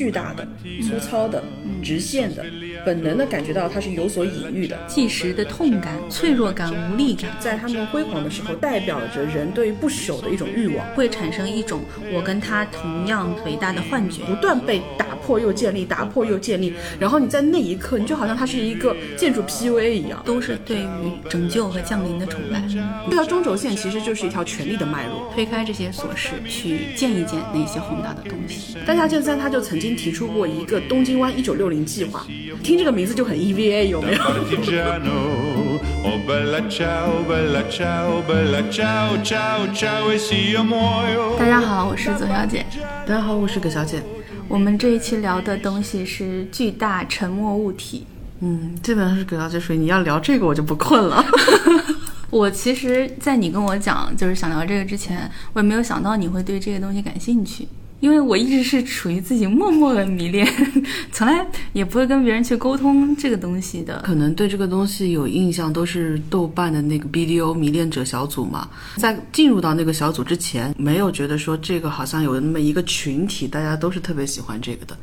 巨大的、粗糙的、直线的，本能的感觉到它是有所隐喻的。即时的痛感、脆弱感、无力感，在他们辉煌的时候，代表着人对于不朽的一种欲望，会产生一种我跟他同样伟大的幻觉，不断被打破又建立，打破又建立。然后你在那一刻，你就好像它是一个建筑 PUA 一样，都是对于拯救和降临的崇拜。这条中轴线其实就是一条权力的脉络，推开这些琐事，去见一见那些宏大的东西。大家健三他就曾经提出过一个东京湾一九六零计划，听这个名字就很 EVA，有没有？大家好，我是左小姐。大家好，我是葛小姐。我们这一期聊的东西是巨大沉默物体。嗯，基本上是给到这水你要聊这个，我就不困了。我其实，在你跟我讲就是想聊这个之前，我也没有想到你会对这个东西感兴趣。因为我一直是处于自己默默的迷恋，从来也不会跟别人去沟通这个东西的。可能对这个东西有印象，都是豆瓣的那个 BDO 迷恋者小组嘛。在进入到那个小组之前，没有觉得说这个好像有那么一个群体，大家都是特别喜欢这个的。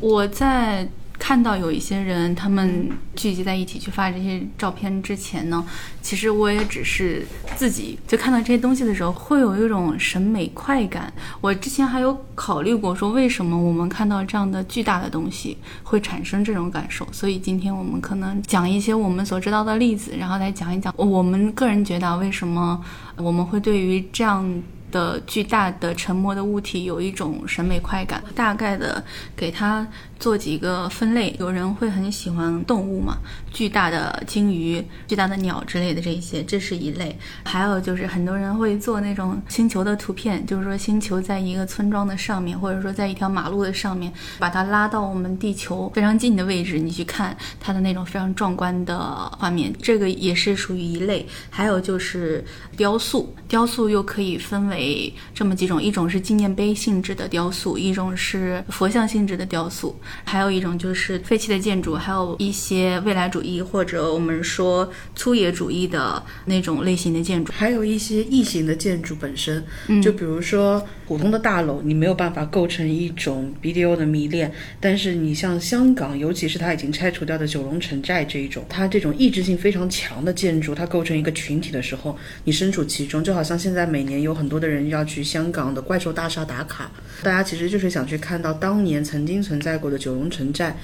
我在。看到有一些人，他们聚集在一起去发这些照片之前呢，其实我也只是自己就看到这些东西的时候，会有一种审美快感。我之前还有考虑过，说为什么我们看到这样的巨大的东西会产生这种感受。所以今天我们可能讲一些我们所知道的例子，然后来讲一讲我们个人觉得为什么我们会对于这样。的巨大的沉默的物体有一种审美快感，大概的给它做几个分类。有人会很喜欢动物嘛，巨大的鲸鱼、巨大的鸟之类的这些，这是一类。还有就是很多人会做那种星球的图片，就是说星球在一个村庄的上面，或者说在一条马路的上面，把它拉到我们地球非常近的位置，你去看它的那种非常壮观的画面，这个也是属于一类。还有就是雕塑，雕塑又可以分为。为这么几种，一种是纪念碑性质的雕塑，一种是佛像性质的雕塑，还有一种就是废弃的建筑，还有一些未来主义或者我们说粗野主义的那种类型的建筑，还有一些异形的建筑本身，就比如说普通的大楼，你没有办法构成一种 BDO 的迷恋，但是你像香港，尤其是它已经拆除掉的九龙城寨这一种，它这种意志性非常强的建筑，它构成一个群体的时候，你身处其中，就好像现在每年有很多的。人要去香港的怪兽大厦打卡，大家其实就是想去看到当年曾经存在过的九龙城寨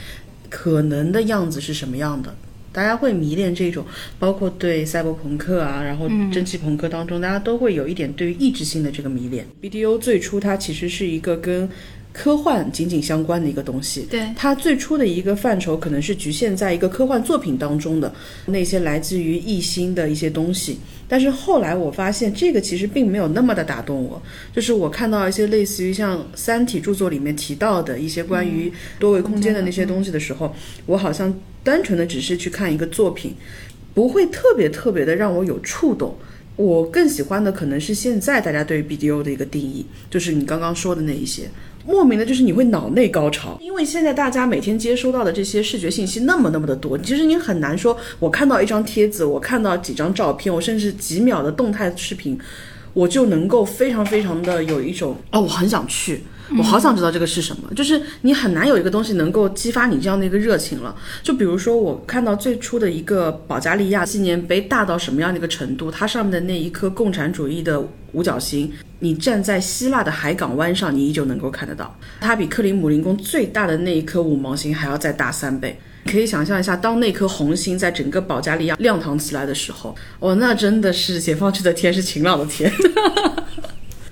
可能的样子是什么样的。大家会迷恋这种，包括对赛博朋克啊，然后蒸汽朋克当中，大家都会有一点对于意志性的这个迷恋。BDO 最初它其实是一个跟。科幻紧紧相关的一个东西，对它最初的一个范畴可能是局限在一个科幻作品当中的那些来自于异星的一些东西，但是后来我发现这个其实并没有那么的打动我，就是我看到一些类似于像《三体》著作里面提到的一些关于多维空间的那些东西的时候，我好像单纯的只是去看一个作品，不会特别特别的让我有触动。我更喜欢的可能是现在大家对于 BDO 的一个定义，就是你刚刚说的那一些。莫名的就是你会脑内高潮，因为现在大家每天接收到的这些视觉信息那么那么的多，其实你很难说，我看到一张帖子，我看到几张照片，我甚至几秒的动态视频，我就能够非常非常的有一种啊，我很想去。我好想知道这个是什么，就是你很难有一个东西能够激发你这样的一个热情了。就比如说，我看到最初的一个保加利亚纪念碑大到什么样的一个程度，它上面的那一颗共产主义的五角星，你站在希腊的海港湾上，你依旧能够看得到。它比克里姆林宫最大的那一颗五芒星还要再大三倍。可以想象一下，当那颗红星在整个保加利亚亮堂起来的时候，哦，那真的是解放区的天是晴朗的天。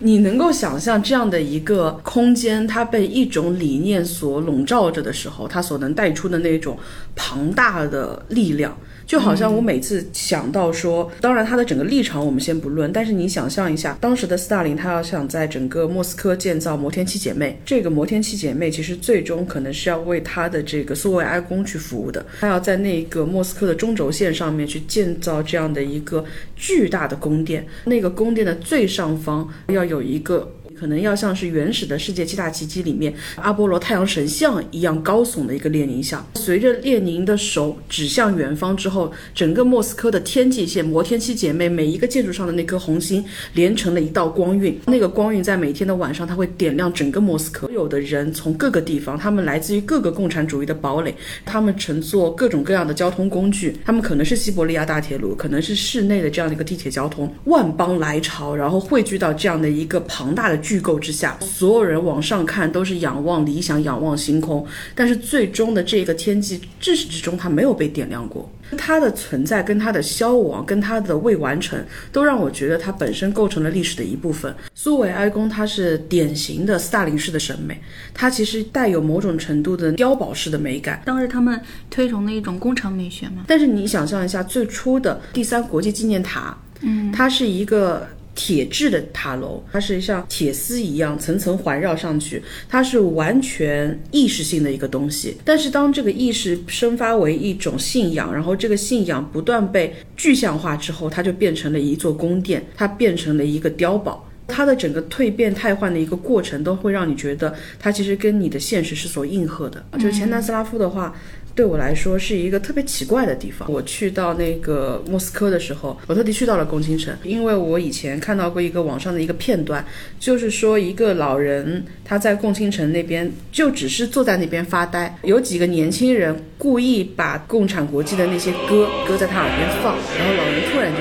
你能够想象这样的一个空间，它被一种理念所笼罩着的时候，它所能带出的那种庞大的力量。就好像我每次想到说，当然他的整个立场我们先不论，但是你想象一下，当时的斯大林他要想在整个莫斯科建造摩天七姐妹，这个摩天七姐妹其实最终可能是要为他的这个苏维埃宫去服务的，他要在那个莫斯科的中轴线上面去建造这样的一个巨大的宫殿，那个宫殿的最上方要有一个。可能要像是原始的世界七大奇迹里面阿波罗太阳神像一样高耸的一个列宁像。随着列宁的手指向远方之后，整个莫斯科的天际线摩天七姐妹每一个建筑上的那颗红星连成了一道光晕，那个光晕在每天的晚上，它会点亮整个莫斯科。有的人从各个地方，他们来自于各个共产主义的堡垒，他们乘坐各种各样的交通工具，他们可能是西伯利亚大铁路，可能是市内的这样的一个地铁交通，万邦来朝，然后汇聚到这样的一个庞大的巨构之下，所有人往上看都是仰望理想，仰望星空，但是最终的这个天际至始至终它没有被点亮过。它的存在、跟它的消亡、跟它的未完成，都让我觉得它本身构成了历史的一部分。苏维埃宫它是典型的斯大林式的审美，它其实带有某种程度的碉堡式的美感。当时他们推崇的一种工程美学嘛。但是你想象一下，最初的第三国际纪念塔，嗯，它是一个。铁质的塔楼，它是像铁丝一样层层环绕上去，它是完全意识性的一个东西。但是当这个意识生发为一种信仰，然后这个信仰不断被具象化之后，它就变成了一座宫殿，它变成了一个碉堡。它的整个蜕变、汰换的一个过程，都会让你觉得它其实跟你的现实是所应和的。就是前南斯拉夫的话。对我来说是一个特别奇怪的地方。我去到那个莫斯科的时候，我特地去到了共青城，因为我以前看到过一个网上的一个片段，就是说一个老人他在共青城那边就只是坐在那边发呆，有几个年轻人故意把共产国际的那些歌搁在他耳边放，然后老人突然就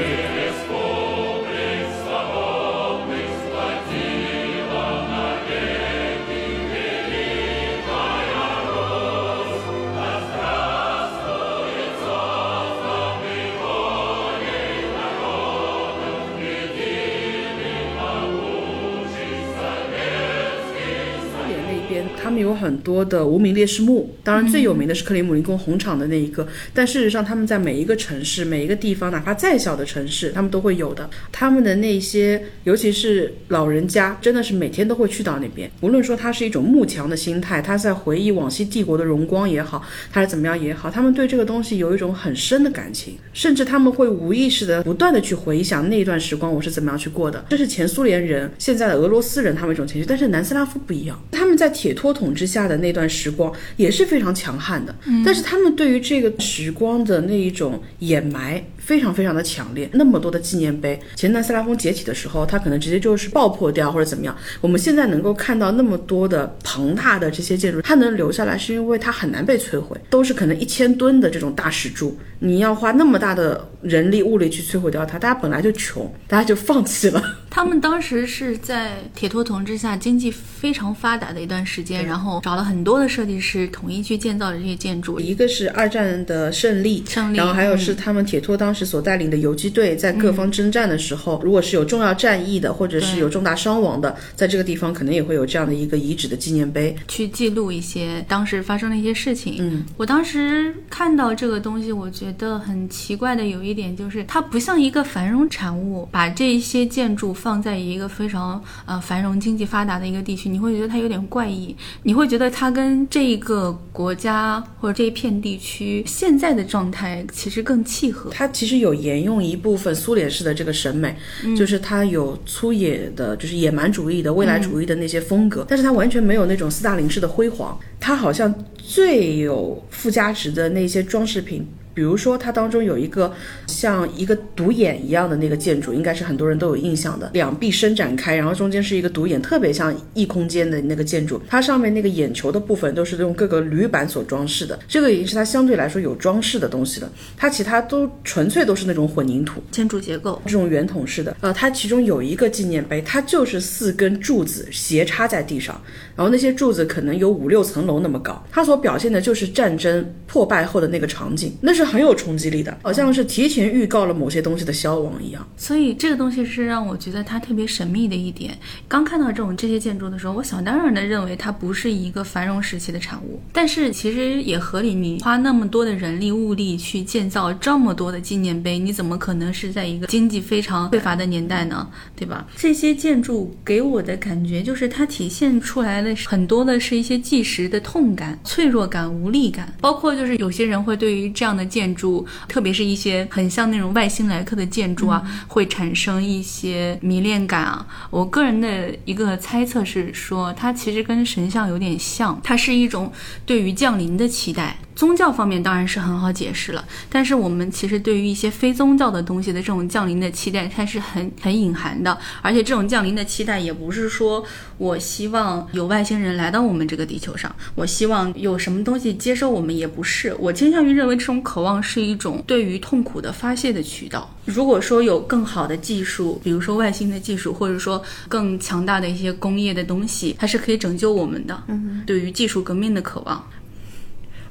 很多的无名烈士墓，当然最有名的是克里姆林宫红场的那一个。但事实上，他们在每一个城市、每一个地方，哪怕再小的城市，他们都会有的。他们的那些，尤其是老人家，真的是每天都会去到那边。无论说他是一种慕强的心态，他在回忆往昔帝国的荣光也好，他是怎么样也好，他们对这个东西有一种很深的感情，甚至他们会无意识的不断的去回想那段时光我是怎么样去过的。这是前苏联人、现在的俄罗斯人他们一种情绪，但是南斯拉夫不一样，他们在铁托。统治下的那段时光也是非常强悍的，但是他们对于这个时光的那一种掩埋。非常非常的强烈，那么多的纪念碑，前南斯拉夫解体的时候，它可能直接就是爆破掉或者怎么样。我们现在能够看到那么多的庞大的这些建筑，它能留下来，是因为它很难被摧毁，都是可能一千吨的这种大石柱，你要花那么大的人力物力去摧毁掉它，大家本来就穷，大家就放弃了。他们当时是在铁托统治下经济非常发达的一段时间，然后找了很多的设计师统一去建造的这些建筑。一个是二战的胜利，胜利，然后还有是他们铁托当。当时所带领的游击队在各方征战的时候，如果是有重要战役的，或者是有重大伤亡的，在这个地方可能也会有这样的一个遗址的纪念碑，去记录一些当时发生的一些事情。嗯，我当时看到这个东西，我觉得很奇怪的有一点就是，它不像一个繁荣产物，把这些建筑放在一个非常呃繁荣、经济发达的一个地区，你会觉得它有点怪异，你会觉得它跟这个国家或者这一片地区现在的状态其实更契合。它。其实有沿用一部分苏联式的这个审美，就是它有粗野的，就是野蛮主义的、未来主义的那些风格，但是它完全没有那种斯大林式的辉煌。它好像最有附加值的那些装饰品。比如说，它当中有一个像一个独眼一样的那个建筑，应该是很多人都有印象的，两臂伸展开，然后中间是一个独眼，特别像异空间的那个建筑。它上面那个眼球的部分都是用各个铝板所装饰的，这个已经是它相对来说有装饰的东西了。它其他都纯粹都是那种混凝土建筑结构，这种圆筒式的。呃，它其中有一个纪念碑，它就是四根柱子斜插在地上，然后那些柱子可能有五六层楼那么高，它所表现的就是战争破败后的那个场景，那是。很有冲击力的，好像是提前预告了某些东西的消亡一样。所以这个东西是让我觉得它特别神秘的一点。刚看到这种这些建筑的时候，我想当然的认为它不是一个繁荣时期的产物。但是其实也合理，你花那么多的人力物力去建造这么多的纪念碑，你怎么可能是在一个经济非常匮乏的年代呢？对吧？这些建筑给我的感觉就是它体现出来的很多的是一些即时的痛感、脆弱感、无力感，包括就是有些人会对于这样的。建筑，特别是一些很像那种外星来客的建筑啊，会产生一些迷恋感啊。我个人的一个猜测是说，它其实跟神像有点像，它是一种对于降临的期待。宗教方面当然是很好解释了，但是我们其实对于一些非宗教的东西的这种降临的期待，它是很很隐含的，而且这种降临的期待也不是说我希望有外星人来到我们这个地球上，我希望有什么东西接收我们，也不是。我倾向于认为这种渴望是一种对于痛苦的发泄的渠道。如果说有更好的技术，比如说外星的技术，或者说更强大的一些工业的东西，它是可以拯救我们的。嗯，对于技术革命的渴望。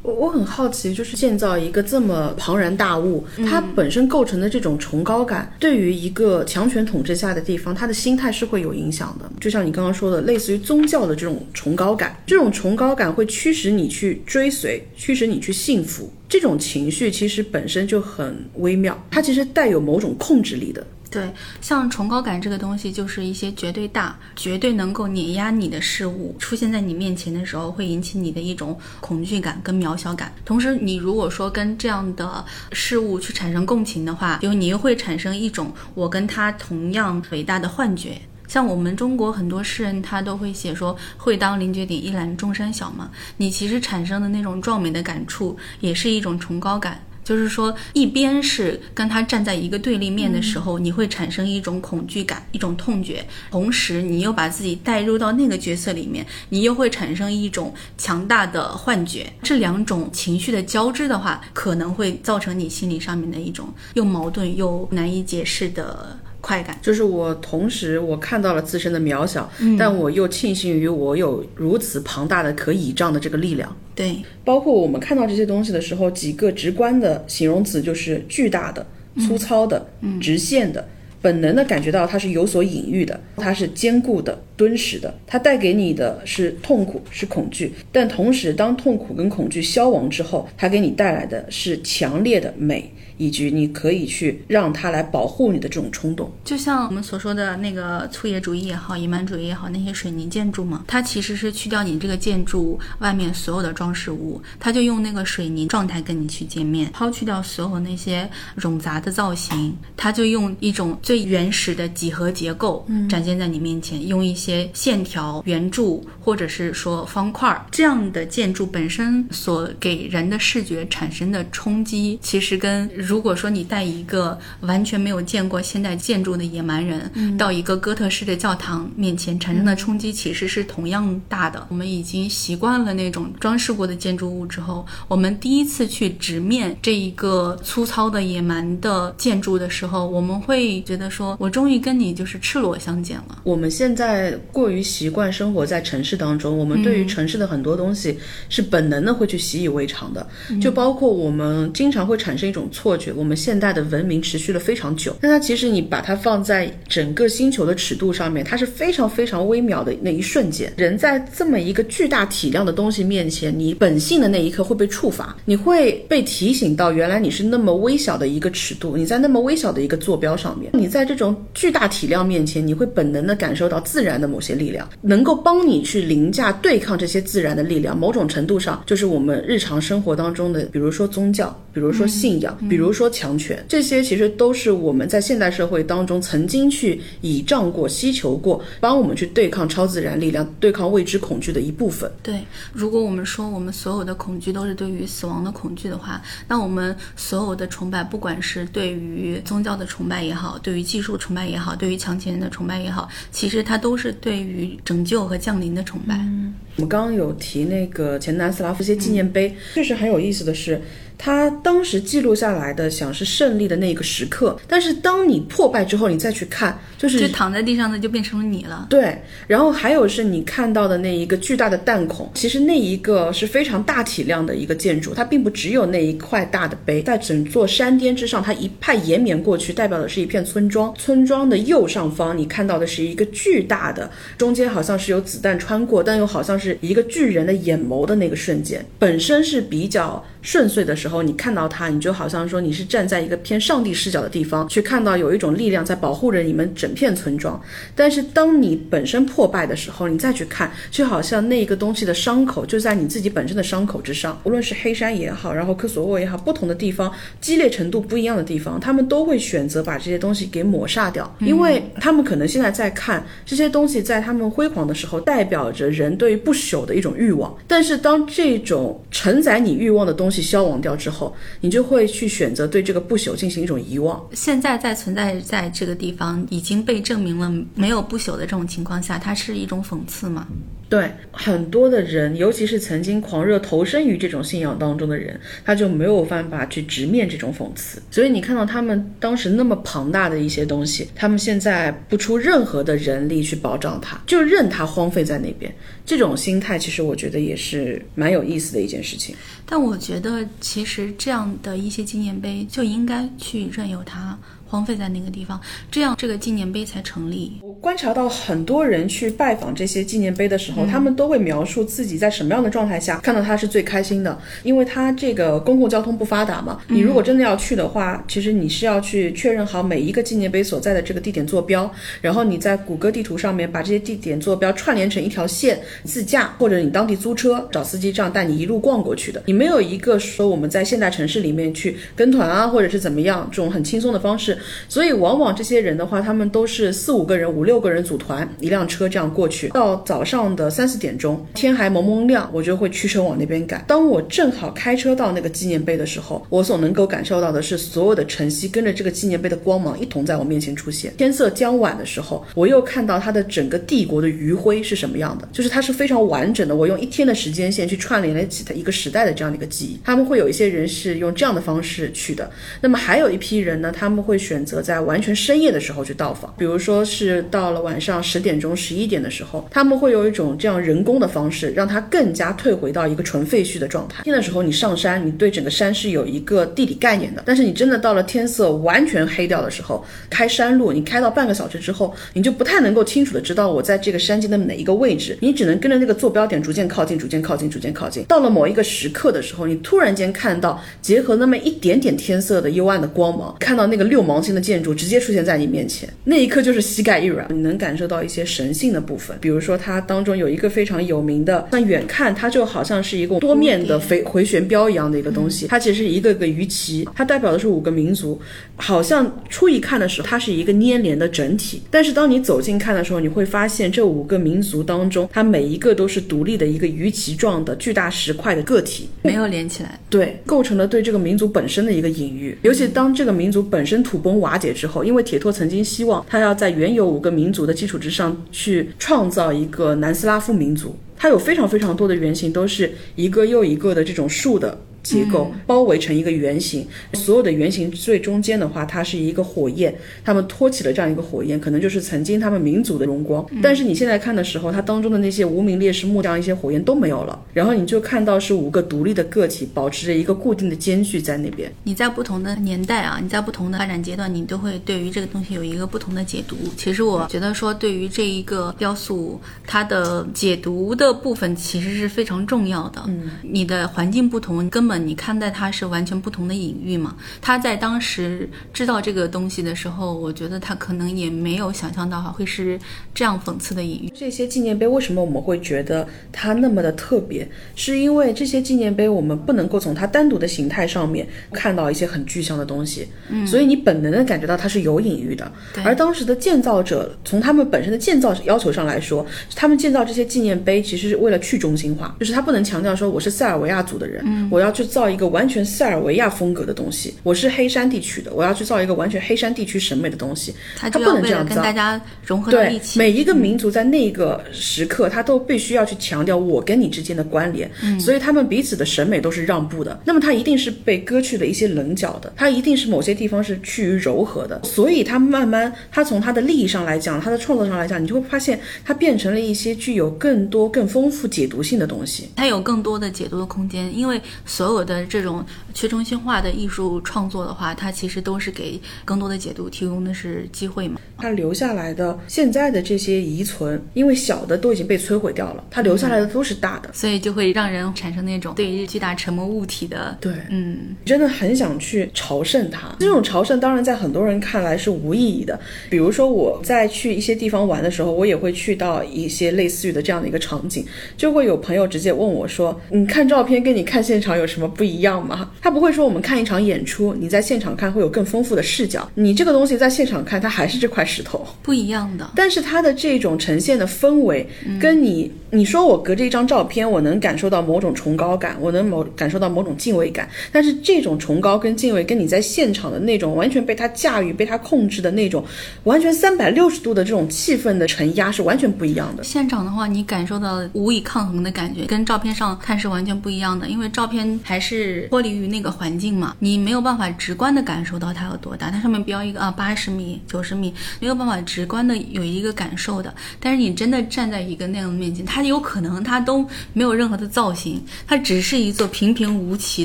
我我很好奇，就是建造一个这么庞然大物，它本身构成的这种崇高感，对于一个强权统治下的地方，他的心态是会有影响的。就像你刚刚说的，类似于宗教的这种崇高感，这种崇高感会驱使你去追随，驱使你去信服。这种情绪其实本身就很微妙，它其实带有某种控制力的。对，像崇高感这个东西，就是一些绝对大、绝对能够碾压你的事物出现在你面前的时候，会引起你的一种恐惧感跟渺小感。同时，你如果说跟这样的事物去产生共情的话，就你又会产生一种我跟他同样伟大的幻觉。像我们中国很多诗人，他都会写说“会当凌绝顶，一览众山小”嘛。你其实产生的那种壮美的感触，也是一种崇高感。就是说，一边是跟他站在一个对立面的时候，你会产生一种恐惧感、一种痛觉；同时，你又把自己带入到那个角色里面，你又会产生一种强大的幻觉。这两种情绪的交织的话，可能会造成你心理上面的一种又矛盾又难以解释的。快感。就是我同时我看到了自身的渺小，但我又庆幸于我有如此庞大的可倚仗的这个力量。对，包括我们看到这些东西的时候，几个直观的形容词就是巨大的、粗糙的、直线的，本能的感觉到它是有所隐喻的，它是坚固的、敦实的，它带给你的是痛苦、是恐惧，但同时当痛苦跟恐惧消亡之后，它给你带来的是强烈的美。以及你可以去让它来保护你的这种冲动，就像我们所说的那个粗野主义也好，野蛮主义也好，那些水泥建筑嘛，它其实是去掉你这个建筑外面所有的装饰物，它就用那个水泥状态跟你去见面，抛去掉所有那些冗杂的造型，它就用一种最原始的几何结构展现在你面前，用一些线条、圆柱或者是说方块这样的建筑本身所给人的视觉产生的冲击，其实跟如果说你带一个完全没有见过现代建筑的野蛮人到一个哥特式的教堂面前，产生的冲击其实是同样大的。我们已经习惯了那种装饰过的建筑物之后，我们第一次去直面这一个粗糙的野蛮的建筑的时候，我们会觉得说，我终于跟你就是赤裸相见了。我们现在过于习惯生活在城市当中，我们对于城市的很多东西是本能的会去习以为常的，就包括我们经常会产生一种错。我我们现代的文明持续了非常久，但它其实你把它放在整个星球的尺度上面，它是非常非常微妙的那一瞬间。人在这么一个巨大体量的东西面前，你本性的那一刻会被触发，你会被提醒到，原来你是那么微小的一个尺度，你在那么微小的一个坐标上面，你在这种巨大体量面前，你会本能的感受到自然的某些力量，能够帮你去凌驾对抗这些自然的力量。某种程度上，就是我们日常生活当中的，比如说宗教，比如说信仰，比如。比如说强权，这些其实都是我们在现代社会当中曾经去倚仗过、希求过，帮我们去对抗超自然力量、对抗未知恐惧的一部分。对，如果我们说我们所有的恐惧都是对于死亡的恐惧的话，那我们所有的崇拜，不管是对于宗教的崇拜也好，对于技术崇拜也好，对于强权的崇拜也好，其实它都是对于拯救和降临的崇拜。嗯我们刚刚有提那个前南斯拉夫些纪念碑，确实很有意思的是。他当时记录下来的，想是胜利的那个时刻，但是当你破败之后，你再去看，就是就躺在地上的就变成了你了。对，然后还有是你看到的那一个巨大的弹孔，其实那一个是非常大体量的一个建筑，它并不只有那一块大的碑，在整座山巅之上，它一派延绵过去，代表的是一片村庄。村庄的右上方，你看到的是一个巨大的，中间好像是有子弹穿过，但又好像是一个巨人的眼眸的那个瞬间，本身是比较顺遂的时候。候，你看到它，你就好像说你是站在一个偏上帝视角的地方去看到有一种力量在保护着你们整片村庄。但是当你本身破败的时候，你再去看，就好像那个东西的伤口就在你自己本身的伤口之上。无论是黑山也好，然后科索沃也好，不同的地方激烈程度不一样的地方，他们都会选择把这些东西给抹杀掉，因为他们可能现在在看这些东西，在他们辉煌的时候，代表着人对于不朽的一种欲望。但是当这种承载你欲望的东西消亡掉之后，你就会去选择对这个不朽进行一种遗忘。现在在存在在这个地方已经被证明了没有不朽的这种情况下，它是一种讽刺吗？对很多的人，尤其是曾经狂热投身于这种信仰当中的人，他就没有办法去直面这种讽刺。所以你看到他们当时那么庞大的一些东西，他们现在不出任何的人力去保障它，就任它荒废在那边。这种心态，其实我觉得也是蛮有意思的一件事情。但我觉得，其实这样的一些纪念碑就应该去任由它荒废在那个地方，这样这个纪念碑才成立。我观察到很多人去拜访这些纪念碑的时候，他们都会描述自己在什么样的状态下看到它是最开心的，因为它这个公共交通不发达嘛。你如果真的要去的话，其实你是要去确认好每一个纪念碑所在的这个地点坐标，然后你在谷歌地图上面把这些地点坐标串联成一条线，自驾或者你当地租车找司机这样带你一路逛过去的。你没有一个说我们在现代城市里面去跟团啊，或者是怎么样这种很轻松的方式。所以往往这些人的话，他们都是四五个人、五六个人组团，一辆车这样过去。到早上的三四点钟，天还蒙蒙亮，我就会驱车往那边赶。当我正好开车到那个纪念碑的时候，我所能够感受到的是，所有的晨曦跟着这个纪念碑的光芒一同在我面前出现。天色将晚的时候，我又看到它的整个帝国的余晖是什么样的，就是它是非常完整的。我用一天的时间线去串联了起它一个时代的这样的一个记忆。他们会有一些人是用这样的方式去的，那么还有一批人呢，他们会选选择在完全深夜的时候去到访，比如说是到了晚上十点钟、十一点的时候，他们会有一种这样人工的方式，让它更加退回到一个纯废墟的状态。天的时候你上山，你对整个山是有一个地理概念的，但是你真的到了天色完全黑掉的时候，开山路，你开到半个小时之后，你就不太能够清楚的知道我在这个山间的哪一个位置，你只能跟着那个坐标点逐渐靠近、逐渐靠近、逐渐靠近。到了某一个时刻的时候，你突然间看到结合那么一点点天色的幽暗的光芒，看到那个六芒星的建筑直接出现在你面前，那一刻就是膝盖一软，你能感受到一些神性的部分。比如说它当中有一个非常有名的，那远看它就好像是一个多面的回回旋镖一样的一个东西，它其实是一个个鱼鳍，它代表的是五个民族，好像初一看的时候它是一个粘连的整体，但是当你走近看的时候，你会发现这五个民族当中，它每一个都是独立的一个鱼鳍状的巨大石块的个体，没有连起来。对，构成了对这个民族本身的一个隐喻。尤其当这个民族本身土崩瓦解之后，因为铁托曾经希望他要在原有五个民族的基础之上去创造一个南斯拉夫民族，他有非常非常多的原型，都是一个又一个的这种树的。结构包围成一个圆形，所有的圆形最中间的话，它是一个火焰，他们托起了这样一个火焰，可能就是曾经他们民族的荣光。但是你现在看的时候，它当中的那些无名烈士墓这样一些火焰都没有了，然后你就看到是五个独立的个体，保持着一个固定的间距在那边。你在不同的年代啊，你在不同的发展阶段，你都会对于这个东西有一个不同的解读。其实我觉得说，对于这一个雕塑，它的解读的部分其实是非常重要的。嗯，你的环境不同，根本你看待它是完全不同的隐喻嘛。他在当时知道这个东西的时候，我觉得他可能也没有想象到会是这样讽刺的隐喻。这些纪念碑为什么我们会觉得它那么的特别？是因为这些纪念碑我们不能够从它单独的形态上面看到一些很具象的东西，嗯，所以你本能的感觉到它是有隐喻的。而当时的建造者从他们本身的建造要求上来说，他们建造这些纪念碑其实是为了去中心化，就是他不能强调说我是塞尔维亚族的人，嗯，我要去造一个完全塞尔维亚风格的东西，我是黑山地区的，我要去造一个完全黑山地区审美的东西，他不能这样造。跟大家融合在一对，起。每一个民族在那个时刻，他都必须要去强调我跟你之间的关联，所以他们彼此的审美都是让步的。那么他一定是被割去了一些棱角的，他一定是某些地方是趋于柔和的，所以他慢慢，他从他的利益上来讲，他的创作上来讲，你就会发现它变成了一些具有更多、更丰富解读性的东西。它有更多的解读的空间，因为所有的这种去中心化的艺术创作的话，它其实都是给更多的解读提供的是机会嘛。它留下来的现在的这些遗存，因为小的都已经被摧毁掉了，它留下来的都是大的，所以就会让人产生那种对于巨大沉默物体的对，嗯，真的很想去朝圣它。这种朝圣当然在很多人看来是无意义的，比如说我在去一些地方玩的时候，我也会去到一些类似于的这样的一个场景，就会有朋友直接问我说：“你看照片跟你看现场有什么不一样吗？”他不会说我们看一场演出，你在现场看会有更丰富的视角，你这个东西在现场看它还是这块石头。不一样的。但是它的这种呈现的氛围，跟你你说我隔着一张照片，我能感受到某种崇高感，我能某感受到某种敬畏感。但是这种崇高跟敬畏，跟你在现场的那种完全被他驾驭、被他控制的那种完全三百六十度的这种气氛的承压是完全不一样的。现场的话，你感受到无以抗衡的感觉，跟照片上看是完全不一样的。因为照片还是脱离于那个环境嘛，你没有办法直观的感受到它有多大。它上面标一个啊八十米、九十米，没有办法直观的有一个感受的。但是你真的站在一个那样的面前，它有可能它都没有任何的造型，它只是一座平平无奇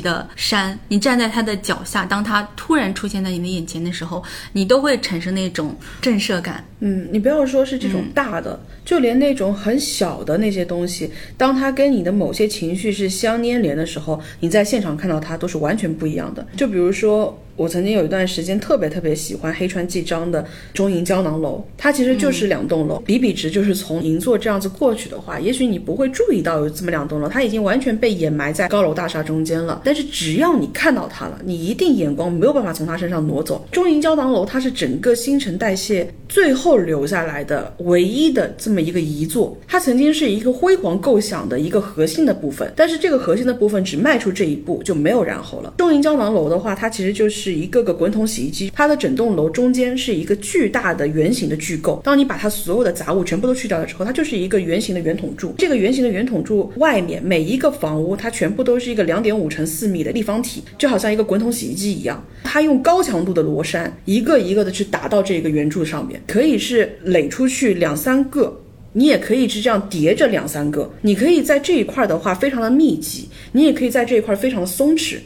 的山。你站在它的脚下，当它突然出现在你的眼前的时候，你都会产生那种震慑感。嗯，你不要说是这种大的，就连那种很小的那些东西，当它跟你的某些情绪是相粘连的时候，你在现场看到它都是完全不一样的。就比如说。我曾经有一段时间特别特别喜欢黑川纪章的中银胶囊楼，它其实就是两栋楼，比比值就是从银座这样子过去的话，也许你不会注意到有这么两栋楼，它已经完全被掩埋在高楼大厦中间了。但是只要你看到它了，你一定眼光没有办法从它身上挪走。中银胶囊楼它是整个新陈代谢最后留下来的唯一的这么一个遗作，它曾经是一个辉煌构想的一个核心的部分，但是这个核心的部分只迈出这一步就没有然后了。中银胶囊楼的话，它其实就是。是一个个滚筒洗衣机，它的整栋楼中间是一个巨大的圆形的巨构。当你把它所有的杂物全部都去掉了之后，它就是一个圆形的圆筒柱。这个圆形的圆筒柱外面每一个房屋，它全部都是一个两点五乘四米的立方体，就好像一个滚筒洗衣机一样。它用高强度的螺栓一个一个的去打到这个圆柱上面，可以是垒出去两三个，你也可以是这样叠着两三个。你可以在这一块的话非常的密集，你也可以在这一块非常的松弛。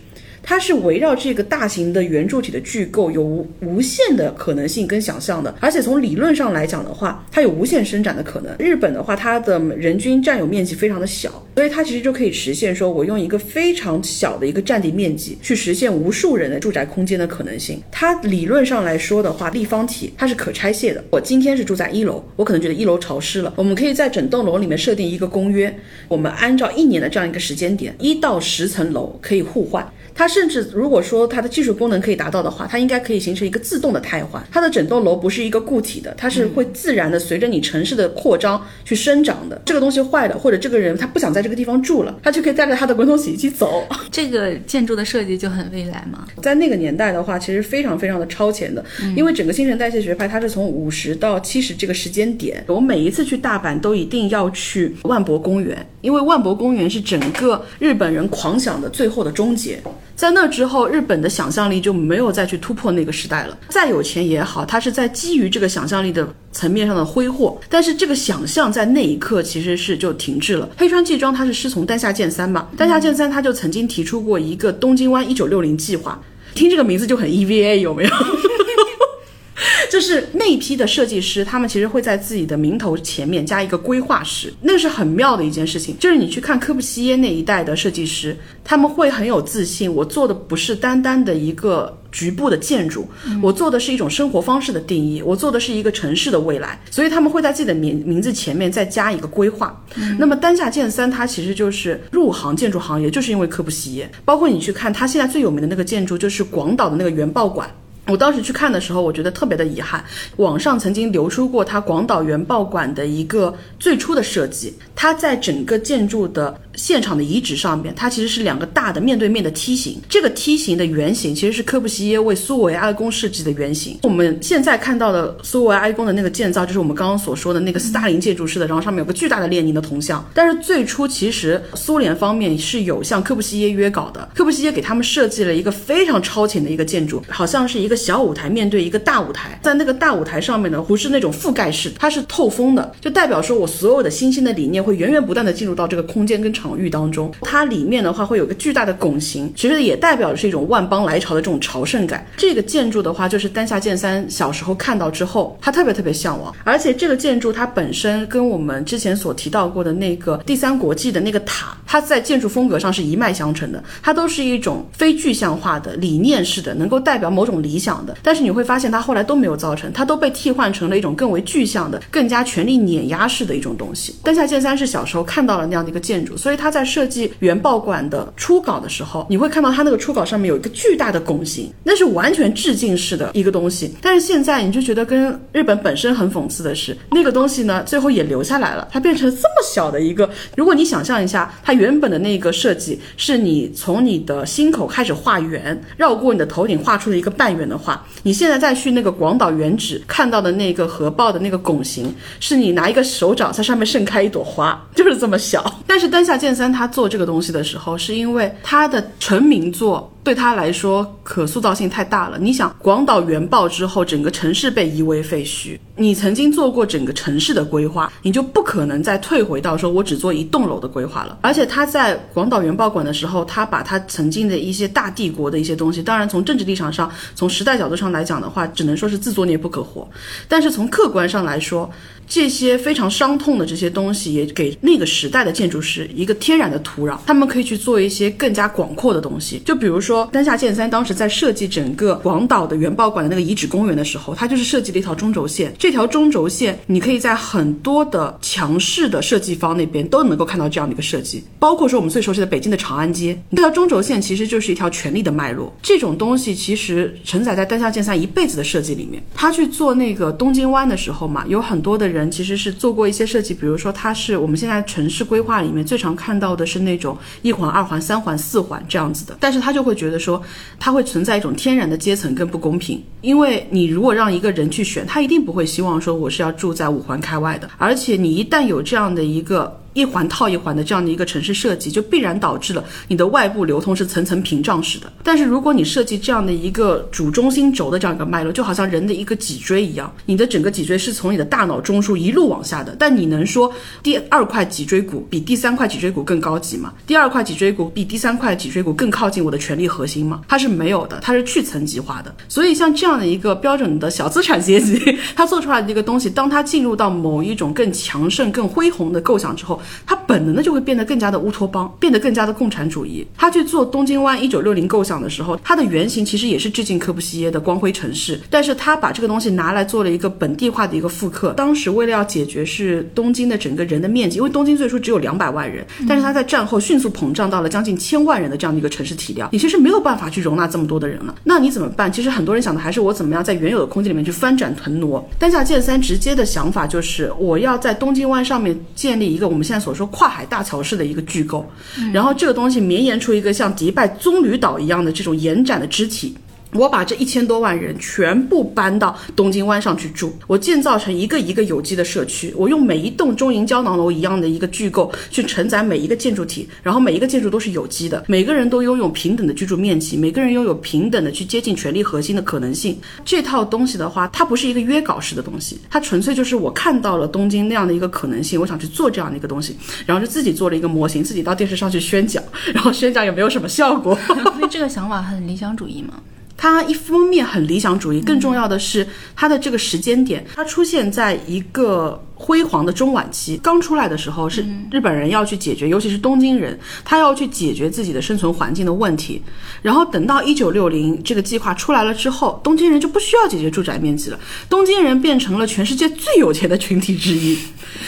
它是围绕这个大型的圆柱体的巨构有无无限的可能性跟想象的，而且从理论上来讲的话，它有无限伸展的可能。日本的话，它的人均占有面积非常的小，所以它其实就可以实现说我用一个非常小的一个占地面积去实现无数人的住宅空间的可能性。它理论上来说的话，立方体它是可拆卸的。我今天是住在一楼，我可能觉得一楼潮湿了，我们可以在整栋楼里面设定一个公约，我们按照一年的这样一个时间点，一到十层楼可以互换。它甚至如果说它的技术功能可以达到的话，它应该可以形成一个自动的汰换。它的整栋楼不是一个固体的，它是会自然的随着你城市的扩张去生长的。这个东西坏了，或者这个人他不想在这个地方住了，他就可以带着他的滚筒洗衣机走。这个建筑的设计就很未来嘛。在那个年代的话，其实非常非常的超前的，因为整个新陈代谢学派它是从五十到七十这个时间点。我每一次去大阪都一定要去万博公园，因为万博公园是整个日本人狂想的最后的终结。在那之后，日本的想象力就没有再去突破那个时代了。再有钱也好，它是在基于这个想象力的层面上的挥霍，但是这个想象在那一刻其实是就停滞了。黑川纪章他是师从丹下健三嘛，丹下健三他就曾经提出过一个东京湾一九六零计划，听这个名字就很 EVA 有没有？就是那一批的设计师，他们其实会在自己的名头前面加一个规划师，那是很妙的一件事情。就是你去看科布西耶那一代的设计师，他们会很有自信，我做的不是单单的一个局部的建筑，我做的是一种生活方式的定义，我做的是一个城市的未来。所以他们会在自己的名名字前面再加一个规划。那么丹下健三他其实就是入行建筑行业，就是因为科布西耶。包括你去看他现在最有名的那个建筑，就是广岛的那个原爆馆。我当时去看的时候，我觉得特别的遗憾。网上曾经流出过它广岛原爆馆的一个最初的设计，它在整个建筑的现场的遗址上面，它其实是两个大的面对面的梯形。这个梯形的原型其实是科布西耶为苏维埃宫设计的原型。我们现在看到的苏维埃宫的那个建造，就是我们刚刚所说的那个斯大林建筑师的，然后上面有个巨大的列宁的铜像。但是最初其实苏联方面是有向科布西耶约稿的，科布西耶给他们设计了一个非常超前的一个建筑，好像是一个。小舞台面对一个大舞台，在那个大舞台上面呢，不是那种覆盖式的，它是透风的，就代表说我所有的新兴的理念会源源不断的进入到这个空间跟场域当中。它里面的话会有个巨大的拱形，其实也代表的是一种万邦来朝的这种朝圣感。这个建筑的话，就是丹下健三小时候看到之后，他特别特别向往。而且这个建筑它本身跟我们之前所提到过的那个第三国际的那个塔，它在建筑风格上是一脉相承的。它都是一种非具象化的理念式的，能够代表某种理想的。但是你会发现，它后来都没有造成，它都被替换成了一种更为具象的、更加权力碾压式的一种东西。丹下健三是小时候看到了那样的一个建筑，所以他在设计原爆馆的初稿的时候，你会看到他那个初稿上面有一个巨大的拱形，那是完全致敬式的一个东西。但是现在你就觉得跟日本本身很讽刺的是，那个东西呢，最后也留下来了，它变成这么小的一个。如果你想象一下，它原本的那个设计是你从你的心口开始画圆，绕过你的头顶画出了一个半圆的话，你现在再去那个广岛原址看到的那个核爆的那个拱形，是你拿一个手掌在上面盛开一朵花，就是这么小。但是丹下健三他做这个东西的时候，是因为他的成名作。对他来说，可塑造性太大了。你想，广岛原爆之后，整个城市被夷为废墟。你曾经做过整个城市的规划，你就不可能再退回到说我只做一栋楼的规划了。而且他在广岛原爆馆的时候，他把他曾经的一些大帝国的一些东西，当然从政治立场上，从时代角度上来讲的话，只能说是自作孽不可活。但是从客观上来说，这些非常伤痛的这些东西，也给那个时代的建筑师一个天然的土壤，他们可以去做一些更加广阔的东西。就比如说丹下健三当时在设计整个广岛的原爆馆的那个遗址公园的时候，他就是设计了一条中轴线。这条中轴线，你可以在很多的强势的设计方那边都能够看到这样的一个设计，包括说我们最熟悉的北京的长安街，这条中轴线其实就是一条权力的脉络。这种东西其实承载在丹下健三一辈子的设计里面。他去做那个东京湾的时候嘛，有很多的人。其实是做过一些设计，比如说它是我们现在城市规划里面最常看到的是那种一环、二环、三环、四环这样子的，但是他就会觉得说，它会存在一种天然的阶层跟不公平，因为你如果让一个人去选，他一定不会希望说我是要住在五环开外的，而且你一旦有这样的一个。一环套一环的这样的一个城市设计，就必然导致了你的外部流通是层层屏障式的。但是如果你设计这样的一个主中心轴的这样一个脉络，就好像人的一个脊椎一样，你的整个脊椎是从你的大脑中枢一路往下的。但你能说第二块脊椎骨比第三块脊椎骨更高级吗？第二块脊椎骨比第三块脊椎骨更靠近我的权力核心吗？它是没有的，它是去层级化的。所以像这样的一个标准的小资产阶级，他做出来的一个东西，当他进入到某一种更强盛、更恢宏的构想之后，他本能的就会变得更加的乌托邦，变得更加的共产主义。他去做东京湾一九六零构想的时候，他的原型其实也是致敬科布西耶的光辉城市，但是他把这个东西拿来做了一个本地化的一个复刻。当时为了要解决是东京的整个人的面积，因为东京最初只有两百万人，但是他在战后迅速膨胀到了将近千万人的这样的一个城市体量，你其实没有办法去容纳这么多的人了。那你怎么办？其实很多人想的还是我怎么样在原有的空间里面去翻转腾挪。丹下健三直接的想法就是我要在东京湾上面建立一个我们现在所说。跨海大桥式的一个巨构，然后这个东西绵延出一个像迪拜棕榈岛一样的这种延展的肢体。我把这一千多万人全部搬到东京湾上去住，我建造成一个一个有机的社区，我用每一栋中银胶囊楼一样的一个巨构去承载每一个建筑体，然后每一个建筑都是有机的，每个人都拥有平等的居住面积，每个人拥有平等的去接近权力核心的可能性。这套东西的话，它不是一个约稿式的东西，它纯粹就是我看到了东京那样的一个可能性，我想去做这样的一个东西，然后就自己做了一个模型，自己到电视上去宣讲，然后宣讲也没有什么效果。所 以 这个想法很理想主义吗？它一方面很理想主义，更重要的是它的这个时间点，它出现在一个。辉煌的中晚期刚出来的时候，是日本人要去解决，尤其是东京人，他要去解决自己的生存环境的问题。然后等到一九六零这个计划出来了之后，东京人就不需要解决住宅面积了，东京人变成了全世界最有钱的群体之一。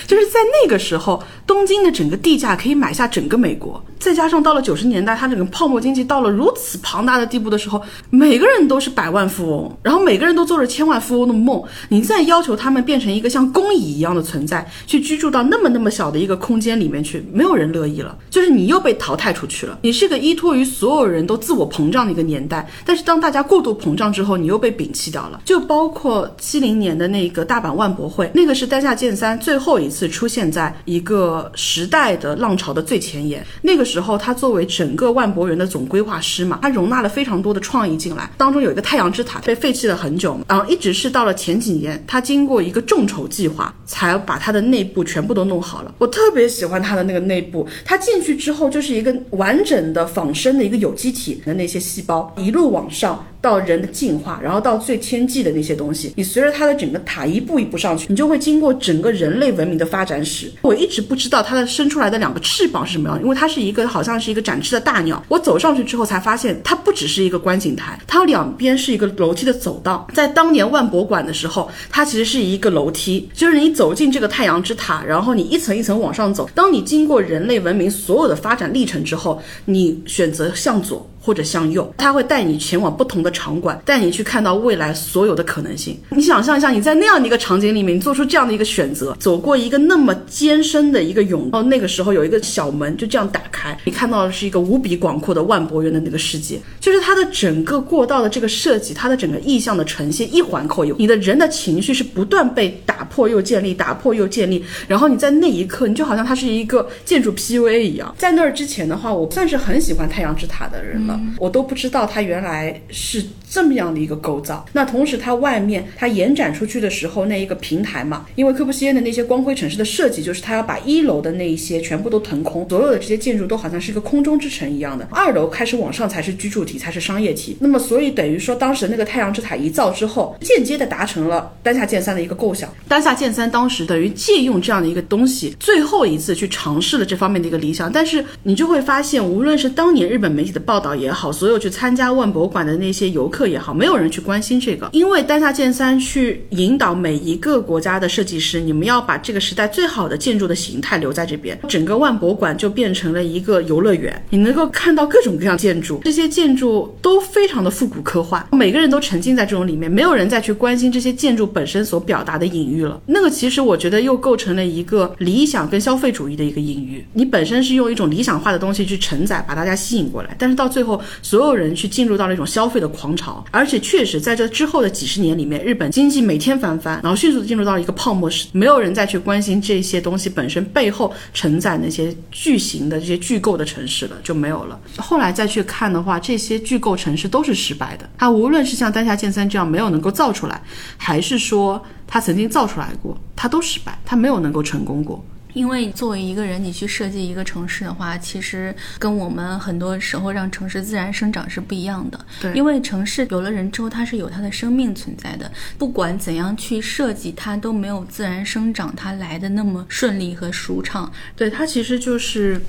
就是在那个时候，东京的整个地价可以买下整个美国。再加上到了九十年代，它整个泡沫经济到了如此庞大的地步的时候，每个人都是百万富翁，然后每个人都做着千万富翁的梦。你再要求他们变成一个像工蚁一样的。存在去居住到那么那么小的一个空间里面去，没有人乐意了。就是你又被淘汰出去了。你是个依托于所有人都自我膨胀的一个年代，但是当大家过度膨胀之后，你又被摒弃掉了。就包括七零年的那个大阪万博会，那个是丹下健三最后一次出现在一个时代的浪潮的最前沿。那个时候，他作为整个万博园的总规划师嘛，他容纳了非常多的创意进来。当中有一个太阳之塔被废弃了很久，然后一直是到了前几年，他经过一个众筹计划，才把它的内部全部都弄好了。我特别喜欢它的那个内部，它进去之后就是一个完整的仿生的一个有机体的那些细胞，一路往上。到人的进化，然后到最天际的那些东西，你随着它的整个塔一步一步上去，你就会经过整个人类文明的发展史。我一直不知道它的生出来的两个翅膀是什么样，因为它是一个好像是一个展翅的大鸟。我走上去之后才发现，它不只是一个观景台，它两边是一个楼梯的走道。在当年万博馆的时候，它其实是一个楼梯，就是你走进这个太阳之塔，然后你一层一层往上走。当你经过人类文明所有的发展历程之后，你选择向左。或者向右，他会带你前往不同的场馆，带你去看到未来所有的可能性。你想象一下，你在那样的一个场景里面，你做出这样的一个选择，走过一个那么艰深的一个甬道，那个时候有一个小门就这样打开，你看到的是一个无比广阔的万博园的那个世界。就是它的整个过道的这个设计，它的整个意象的呈现，一环扣一，你的人的情绪是不断被打破又建立，打破又建立。然后你在那一刻，你就好像它是一个建筑 PUA 一样。在那儿之前的话，我算是很喜欢太阳之塔的人了。我都不知道他原来是这么样的一个构造。那同时，它外面它延展出去的时候，那一个平台嘛，因为科布西耶的那些光辉城市的设计，就是它要把一楼的那一些全部都腾空，所有的这些建筑都好像是一个空中之城一样的。二楼开始往上才是居住体，才是商业体。那么，所以等于说，当时那个太阳之塔一造之后，间接的达成了丹下健三的一个构想。丹下健三当时等于借用这样的一个东西，最后一次去尝试了这方面的一个理想。但是你就会发现，无论是当年日本媒体的报道也好，所有去参加万博馆的那些游客也好，没有人去关心这个，因为丹下健三去引导每一个国家的设计师，你们要把这个时代最好的建筑的形态留在这边，整个万博馆就变成了一个游乐园，你能够看到各种各样建筑，这些建筑都非常的复古科幻，每个人都沉浸在这种里面，没有人再去关心这些建筑本身所表达的隐喻了。那个其实我觉得又构成了一个理想跟消费主义的一个隐喻，你本身是用一种理想化的东西去承载，把大家吸引过来，但是到最后所有人。去进入到了一种消费的狂潮，而且确实在这之后的几十年里面，日本经济每天翻番，然后迅速的进入到一个泡沫时，没有人再去关心这些东西本身背后承载那些巨型的这些巨构的城市了，就没有了。后来再去看的话，这些巨构城市都是失败的。它无论是像丹下健三这样没有能够造出来，还是说他曾经造出来过，它都失败，它没有能够成功过。因为作为一个人，你去设计一个城市的话，其实跟我们很多时候让城市自然生长是不一样的。对，因为城市有了人之后，它是有它的生命存在的。不管怎样去设计，它都没有自然生长它来的那么顺利和舒畅。对，它其实就是。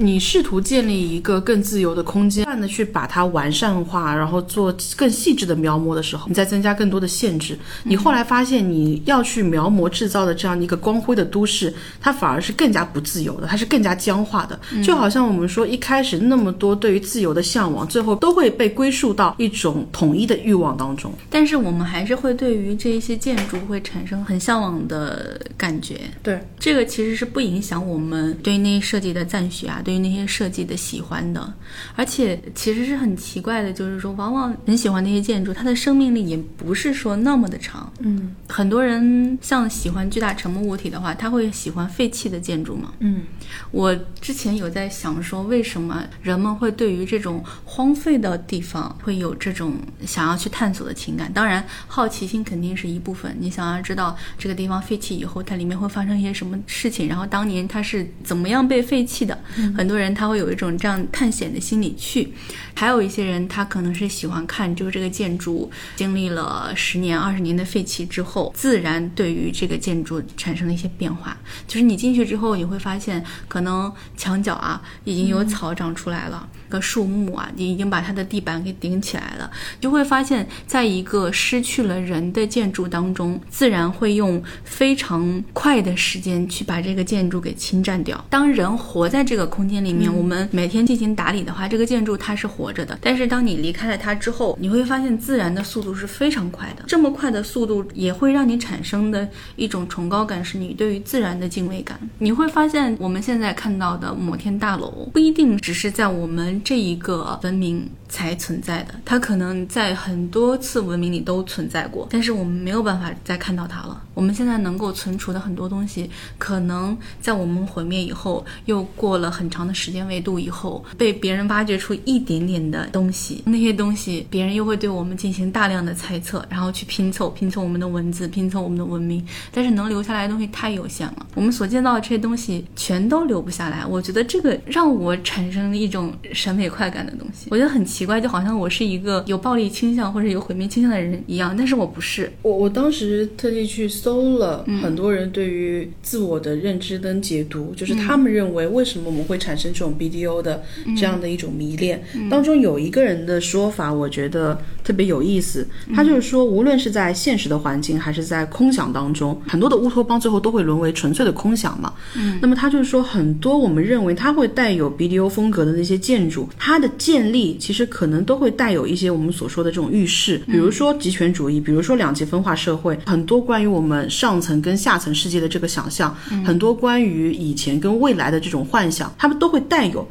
你试图建立一个更自由的空间，不断的去把它完善化，然后做更细致的描摹的时候，你再增加更多的限制。你后来发现，你要去描摹制造的这样的一个光辉的都市，它反而是更加不自由的，它是更加僵化的。就好像我们说，一开始那么多对于自由的向往，最后都会被归属到一种统一的欲望当中。但是我们还是会对于这一些建筑会产生很向往的感觉。对，这个其实是不影响我们对那些设计的赞许啊。对于那些设计的喜欢的，而且其实是很奇怪的，就是说，往往很喜欢那些建筑，它的生命力也不是说那么的长。嗯，很多人像喜欢巨大沉默物体的话，他会喜欢废弃的建筑吗？嗯，我之前有在想说，为什么人们会对于这种荒废的地方会有这种想要去探索的情感？当然，好奇心肯定是一部分。你想要知道这个地方废弃以后，它里面会发生一些什么事情，然后当年它是怎么样被废弃的？很多人。他会有一种这样探险的心理去，还有一些人他可能是喜欢看，就是这个建筑经历了十年、二十年的废弃之后，自然对于这个建筑产生了一些变化。就是你进去之后，你会发现，可能墙角啊已经有草长出来了。个树木啊，你已经把它的地板给顶起来了，就会发现，在一个失去了人的建筑当中，自然会用非常快的时间去把这个建筑给侵占掉。当人活在这个空间里面，我们每天进行打理的话，这个建筑它是活着的。但是当你离开了它之后，你会发现自然的速度是非常快的。这么快的速度也会让你产生的一种崇高感，是你对于自然的敬畏感。你会发现，我们现在看到的摩天大楼不一定只是在我们。这一个文明才存在的，它可能在很多次文明里都存在过，但是我们没有办法再看到它了。我们现在能够存储的很多东西，可能在我们毁灭以后，又过了很长的时间维度以后，被别人挖掘出一点点的东西，那些东西别人又会对我们进行大量的猜测，然后去拼凑拼凑我们的文字，拼凑我们的文明，但是能留下来的东西太有限了，我们所见到的这些东西全都留不下来。我觉得这个让我产生了一种审美快感的东西，我觉得很奇怪，就好像我是一个有暴力倾向或者有毁灭倾向的人一样，但是我不是。我我当时特地去搜了很多人对于自我的认知跟解读，就是他们认为为什么我们会产生这种 BDO 的这样的一种迷恋。当中有一个人的说法，我觉得特别有意思，他就是说，无论是在现实的环境还是在空想当中，很多的乌托邦最后都会沦为纯粹的空想嘛。嗯，那么他就是说，很多我们认为它会带有 BDO 风格的那些建筑，它的建立其实可能都会带有一些我们所说的这种预示，比如说极权主义，比如说两极分化社会，很多关于我们上层跟下层世界的这个想象，很多关于以前跟未来的这种幻想，他们都会带有。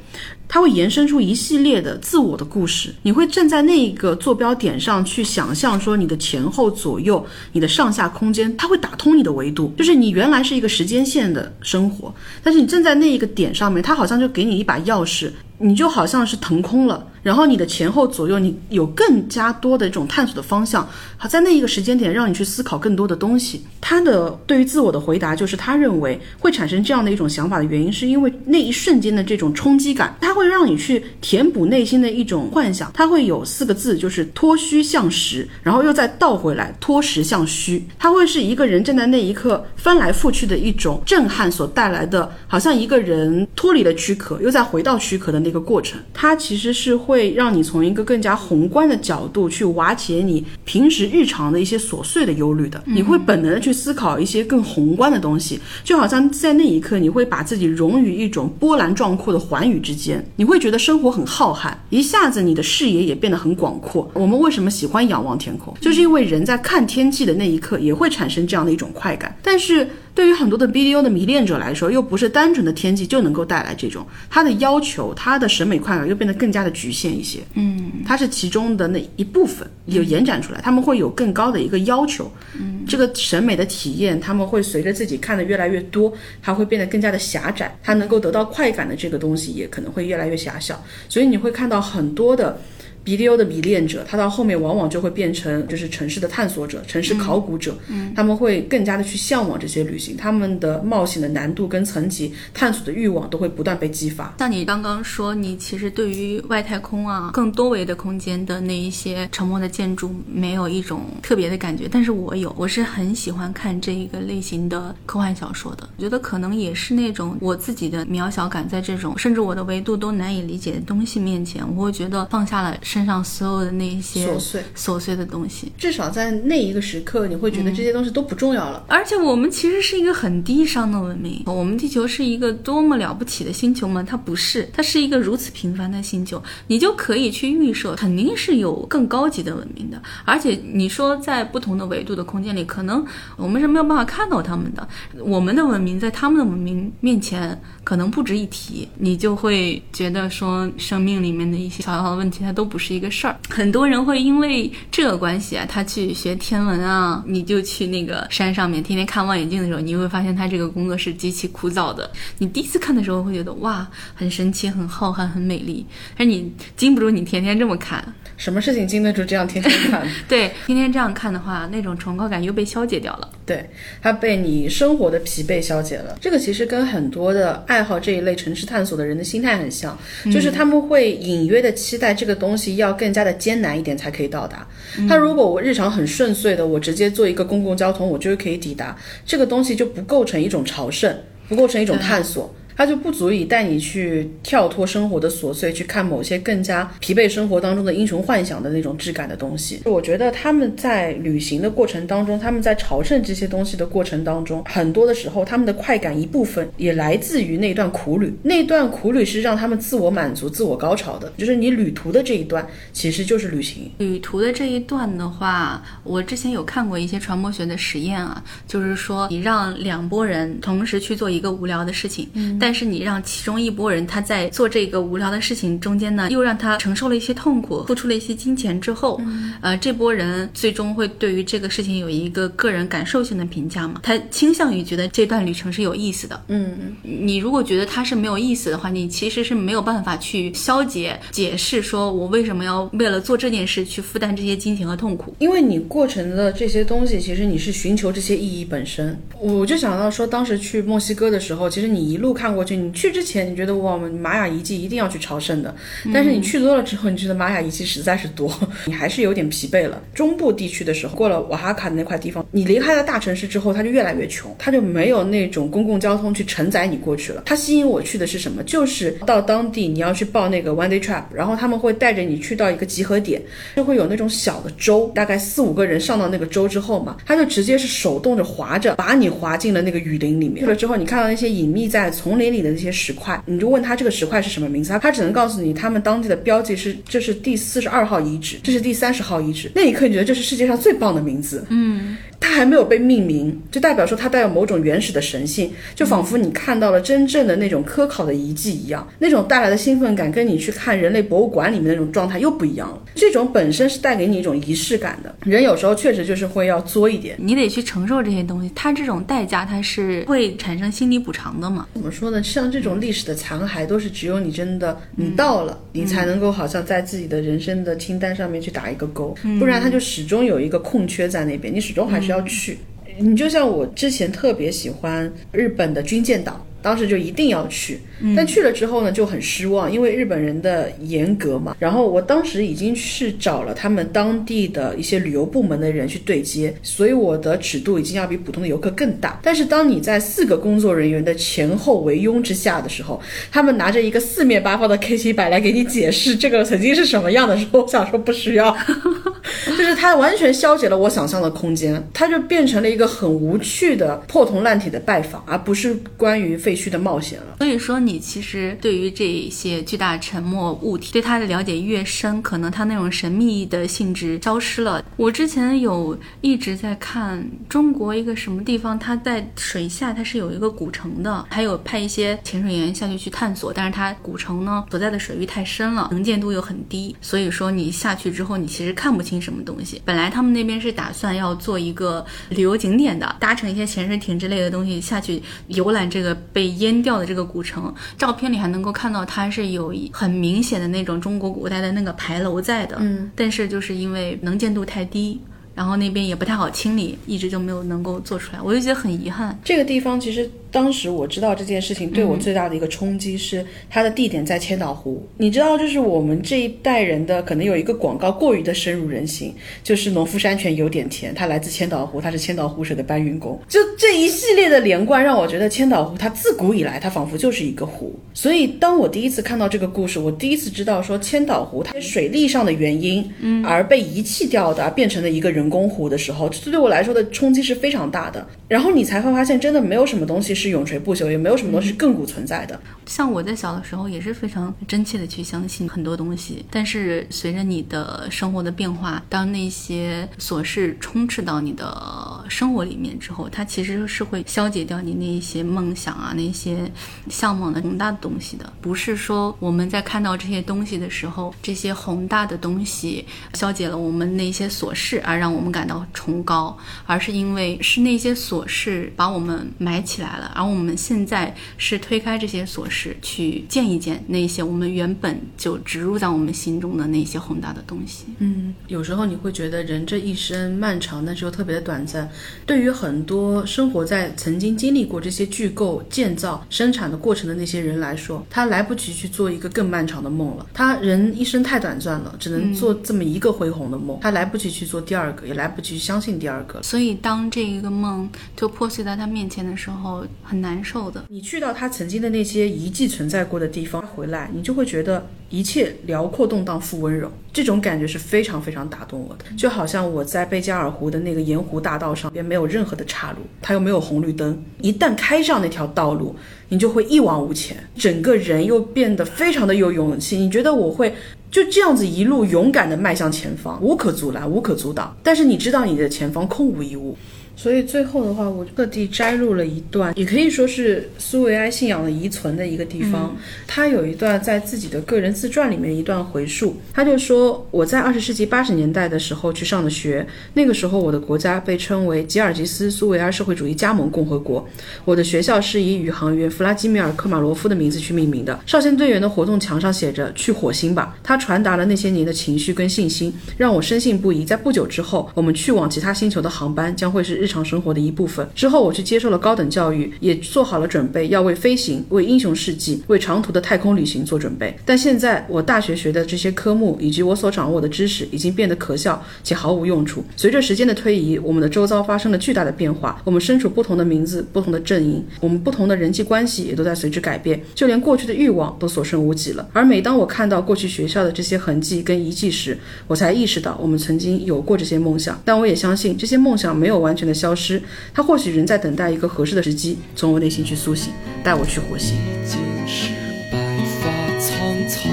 它会延伸出一系列的自我的故事，你会站在那一个坐标点上去想象说你的前后左右、你的上下空间，它会打通你的维度，就是你原来是一个时间线的生活，但是你站在那一个点上面，它好像就给你一把钥匙，你就好像是腾空了，然后你的前后左右你有更加多的这种探索的方向，好在那一个时间点让你去思考更多的东西。他的对于自我的回答就是他认为会产生这样的一种想法的原因，是因为那一瞬间的这种冲击感，他。会让你去填补内心的一种幻想，它会有四个字，就是脱虚向实，然后又再倒回来脱实向虚。它会是一个人站在那一刻翻来覆去的一种震撼所带来的，好像一个人脱离了躯壳，又再回到躯壳的那个过程。它其实是会让你从一个更加宏观的角度去瓦解你平时日常的一些琐碎的忧虑的。你会本能的去思考一些更宏观的东西，就好像在那一刻，你会把自己融于一种波澜壮阔的寰宇之间。你会觉得生活很浩瀚，一下子你的视野也变得很广阔。我们为什么喜欢仰望天空？就是因为人在看天际的那一刻，也会产生这样的一种快感。但是。对于很多的 BDO 的迷恋者来说，又不是单纯的天气就能够带来这种，他的要求，他的审美快感又变得更加的局限一些。嗯，它是其中的那一部分，有延展出来，他们会有更高的一个要求。嗯，这个审美的体验，他们会随着自己看的越来越多，它会变得更加的狭窄，它能够得到快感的这个东西也可能会越来越狭小。所以你会看到很多的。BDO 的迷恋者，他到后面往往就会变成就是城市的探索者、城市考古者，嗯，他们会更加的去向往这些旅行，他们的冒险的难度跟层级、探索的欲望都会不断被激发。像你刚刚说，你其实对于外太空啊、更多维的空间的那一些沉默的建筑没有一种特别的感觉，但是我有，我是很喜欢看这一个类型的科幻小说的。我觉得可能也是那种我自己的渺小感，在这种甚至我的维度都难以理解的东西面前，我会觉得放下了。身上所有的那一些琐碎琐碎的东西，至少在那一个时刻，你会觉得这些东西都不重要了。而且我们其实是一个很低商的文明，我们地球是一个多么了不起的星球吗？它不是，它是一个如此平凡的星球，你就可以去预设，肯定是有更高级的文明的。而且你说在不同的维度的空间里，可能我们是没有办法看到他们的。我们的文明在他们的文明面前可能不值一提，你就会觉得说，生命里面的一些小小的问题，它都不不。是一个事儿，很多人会因为这个关系啊，他去学天文啊，你就去那个山上面天天看望远镜的时候，你会发现他这个工作是极其枯燥的。你第一次看的时候会觉得哇，很神奇、很浩瀚、很美丽，而你经不住你天天这么看。什么事情经得住这样天天看？对，天天这样看的话，那种崇高感又被消解掉了。对，它被你生活的疲惫消解了。这个其实跟很多的爱好这一类城市探索的人的心态很像，就是他们会隐约的期待这个东西要更加的艰难一点才可以到达。他如果我日常很顺遂的，我直接坐一个公共交通，我就可以抵达，这个东西就不构成一种朝圣，不构成一种探索。它就不足以带你去跳脱生活的琐碎，去看某些更加疲惫生活当中的英雄幻想的那种质感的东西。我觉得他们在旅行的过程当中，他们在朝圣这些东西的过程当中，很多的时候他们的快感一部分也来自于那段苦旅。那段苦旅是让他们自我满足、自我高潮的，就是你旅途的这一段其实就是旅行。旅途的这一段的话，我之前有看过一些传播学的实验啊，就是说你让两拨人同时去做一个无聊的事情，但但是你让其中一拨人他在做这个无聊的事情中间呢，又让他承受了一些痛苦，付出了一些金钱之后，呃，这波人最终会对于这个事情有一个个人感受性的评价嘛？他倾向于觉得这段旅程是有意思的。嗯，你如果觉得它是没有意思的话，你其实是没有办法去消解、解释，说我为什么要为了做这件事去负担这些金钱和痛苦。因为你过程的这些东西，其实你是寻求这些意义本身。我就想到说，当时去墨西哥的时候，其实你一路看过去，你去之前你觉得哇，玛雅遗迹一定要去朝圣的，但是你去多了之后，你觉得玛雅遗迹实在是多，你还是有点疲惫了。中部地区的时候，过了瓦哈卡的那块地方，你离开了大城市之后，它就越来越穷，它就没有那种公共交通去承载你过去了。它吸引我去的是什么？就是到当地你要去报那个 one day trip，然后他们会带着你去到一个集合点，就会有那种小的舟，大概四五个人上到那个舟之后嘛，他就直接是手动着划着，把你划进了那个雨林里面。去了之后，你看到那些隐秘在丛林里的那些石块，你就问他这个石块是什么名字，他他只能告诉你他们当地的标记是这是第四十二号遗址，这是第三十号遗址。那一刻你觉得这是世界上最棒的名字，嗯，它还没有被命名，就代表说它带有某种原始的神性，就仿佛你看到了真正的那种科考的遗迹一样，那种带来的兴奋感跟你去看人类博物馆里面那种状态又不一样了。这种本身是带给你一种仪式感的，人有时候确实就是会要作一点。你得去承受这些东西，它这种代价它是会产生心理补偿的嘛？怎么说呢？像这种历史的残骸，都是只有你真的你到了，你才能够好像在自己的人生的清单上面去打一个勾，不然它就始终有一个空缺在那边，你始终还是要去。你就像我之前特别喜欢日本的军舰岛。当时就一定要去，但去了之后呢，就很失望，因为日本人的严格嘛。然后我当时已经是找了他们当地的一些旅游部门的人去对接，所以我的尺度已经要比普通的游客更大。但是当你在四个工作人员的前后围拥之下的时候，他们拿着一个四面八方的 K 七百来给你解释这个曾经是什么样的时候，我想说不需要，就是它完全消解了我想象的空间，它就变成了一个很无趣的破铜烂铁的拜访，而不是关于废。墟的冒险了，所以说你其实对于这些巨大沉默物体，对它的了解越深，可能它那种神秘的性质消失了。我之前有一直在看中国一个什么地方，它在水下它是有一个古城的，还有派一些潜水员下去去探索，但是它古城呢所在的水域太深了，能见度又很低，所以说你下去之后你其实看不清什么东西。本来他们那边是打算要做一个旅游景点的，搭乘一些潜水艇之类的东西下去游览这个被。淹掉的这个古城，照片里还能够看到它是有很明显的那种中国古代的那个牌楼在的，嗯，但是就是因为能见度太低，然后那边也不太好清理，一直就没有能够做出来，我就觉得很遗憾。这个地方其实。当时我知道这件事情对我最大的一个冲击是它的地点在千岛湖。你知道，就是我们这一代人的可能有一个广告过于的深入人心，就是农夫山泉有点甜，它来自千岛湖，它是千岛湖水的搬运工。就这一系列的连贯，让我觉得千岛湖它自古以来它仿佛就是一个湖。所以当我第一次看到这个故事，我第一次知道说千岛湖它水利上的原因，嗯，而被遗弃掉的，变成了一个人工湖的时候，这对我来说的冲击是非常大的。然后你才会发现，真的没有什么东西是永垂不朽，也没有什么东西是亘古存在的。像我在小的时候也是非常真切的去相信很多东西，但是随着你的生活的变化，当那些琐事充斥到你的生活里面之后，它其实是会消解掉你那一些梦想啊、那些向往的宏大的东西的。不是说我们在看到这些东西的时候，这些宏大的东西消解了我们那些琐事而让我们感到崇高，而是因为是那些琐。琐事把我们埋起来了，而我们现在是推开这些琐事，去见一见那些我们原本就植入在我们心中的那些宏大的东西。嗯，有时候你会觉得人这一生漫长，但是又特别的短暂。对于很多生活在曾经经历过这些巨构、建造、生产的过程的那些人来说，他来不及去做一个更漫长的梦了。他人一生太短暂了，只能做这么一个恢宏的梦，他来不及去做第二个，也来不及相信第二个。所以，当这一个梦。就破碎在他面前的时候，很难受的。你去到他曾经的那些遗迹存在过的地方，回来，你就会觉得一切辽阔动荡，复温柔。这种感觉是非常非常打动我的。就好像我在贝加尔湖的那个盐湖大道上边，没有任何的岔路，它又没有红绿灯。一旦开上那条道路，你就会一往无前，整个人又变得非常的有勇气。你觉得我会就这样子一路勇敢地迈向前方，无可阻拦，无可阻挡。但是你知道你的前方空无一物。所以最后的话，我特地摘录了一段，也可以说是苏维埃信仰的遗存的一个地方。他有一段在自己的个人自传里面一段回述，他就说：“我在二十世纪八十年代的时候去上的学，那个时候我的国家被称为吉尔吉斯苏维埃社会主义加盟共和国。我的学校是以宇航员弗拉基米尔科马罗夫的名字去命名的。少先队员的活动墙上写着‘去火星吧’，他传达了那些年的情绪跟信心，让我深信不疑。在不久之后，我们去往其他星球的航班将会是日。”日常生活的一部分。之后，我去接受了高等教育，也做好了准备，要为飞行、为英雄事迹、为长途的太空旅行做准备。但现在，我大学学的这些科目以及我所掌握的知识，已经变得可笑且毫无用处。随着时间的推移，我们的周遭发生了巨大的变化。我们身处不同的名字、不同的阵营，我们不同的人际关系也都在随之改变。就连过去的欲望都所剩无几了。而每当我看到过去学校的这些痕迹跟遗迹时，我才意识到我们曾经有过这些梦想。但我也相信，这些梦想没有完全的。消失，他或许仍在等待一个合适的时机，从我内心去苏醒，带我去火星。已经是白发苍苍，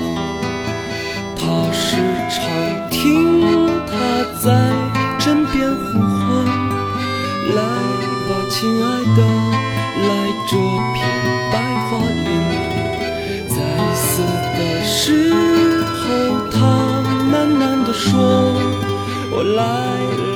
他时常听他在枕边呼唤，来吧，亲爱的，来这片白桦林。在死的时候，他喃喃地说：“我来了。”